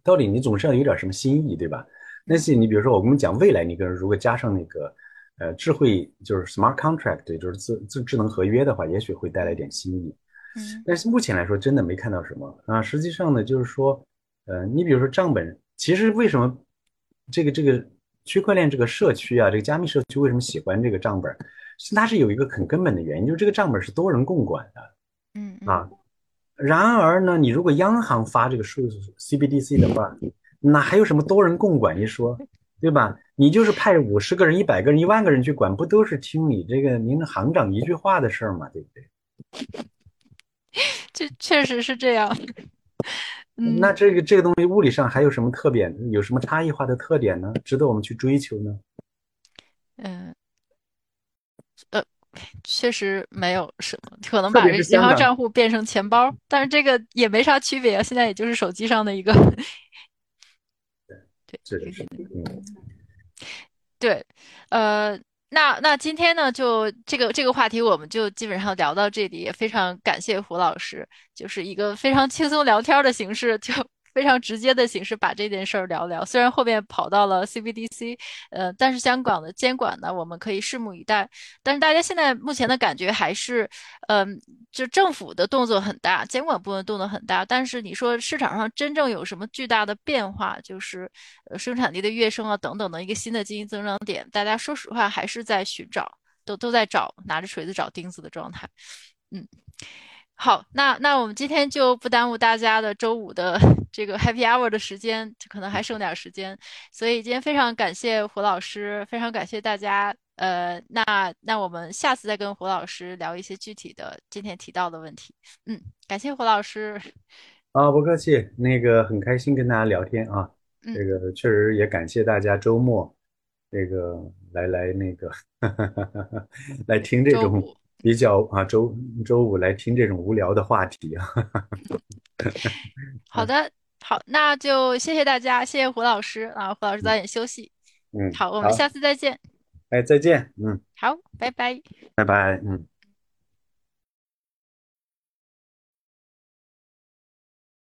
到底你总是要有点什么新意，对吧？那些你比如说我跟你讲未来，你跟如果加上那个呃智慧就是 Smart Contract，就是智智智能合约的话，也许会带来点新意。嗯，但是目前来说，真的没看到什么啊。实际上呢，就是说。呃，你比如说账本，其实为什么这个这个区块链这个社区啊，这个加密社区为什么喜欢这个账本？是它是有一个很根本的原因，就是这个账本是多人共管的，嗯啊。然而呢，你如果央行发这个数 CBDC 的话，哪还有什么多人共管一说，对吧？你就是派五十个人、一百个人、一万个人去管，不都是听你这个您的行长一句话的事儿吗？对不对？(laughs) 这确实是这样。(laughs) 那这个这个东西物理上还有什么特点？有什么差异化的特点呢？值得我们去追求呢？嗯，呃，确实没有什么，可能把银行账户变成钱包，但是这个也没啥区别啊。现在也就是手机上的一个，对对，是嗯，对，呃。那那今天呢，就这个这个话题，我们就基本上聊到这里。也非常感谢胡老师，就是一个非常轻松聊天的形式，就非常直接的形式把这件事儿聊聊。虽然后面跑到了 CBDC，呃，但是香港的监管呢，我们可以拭目以待。但是大家现在目前的感觉还是，嗯，就政府的动作很大，监管部门动作很大，但是你说市场上真正有什么巨大的变化，就是呃生产力的跃升啊等等的一个新的经济增长点，大家说实话还是在寻找，都都在找拿着锤子找钉子的状态。嗯，好，那那我们今天就不耽误大家的周五的这个 Happy Hour 的时间，可能还剩点时间，所以今天非常感谢胡老师，非常感谢大家。呃，那那我们下次再跟胡老师聊一些具体的今天提到的问题。嗯，感谢胡老师。(laughs) 啊，不客气，那个很开心跟大家聊天啊。这个确实也感谢大家周末这个来来那个 (laughs) 来听这种。比较啊，周周五来听这种无聊的话题啊。(laughs) 好的，好，那就谢谢大家，谢谢胡老师啊，胡老师早点休息。嗯，好，我们下次再见。哎，再见。嗯，好，拜拜。拜拜。嗯。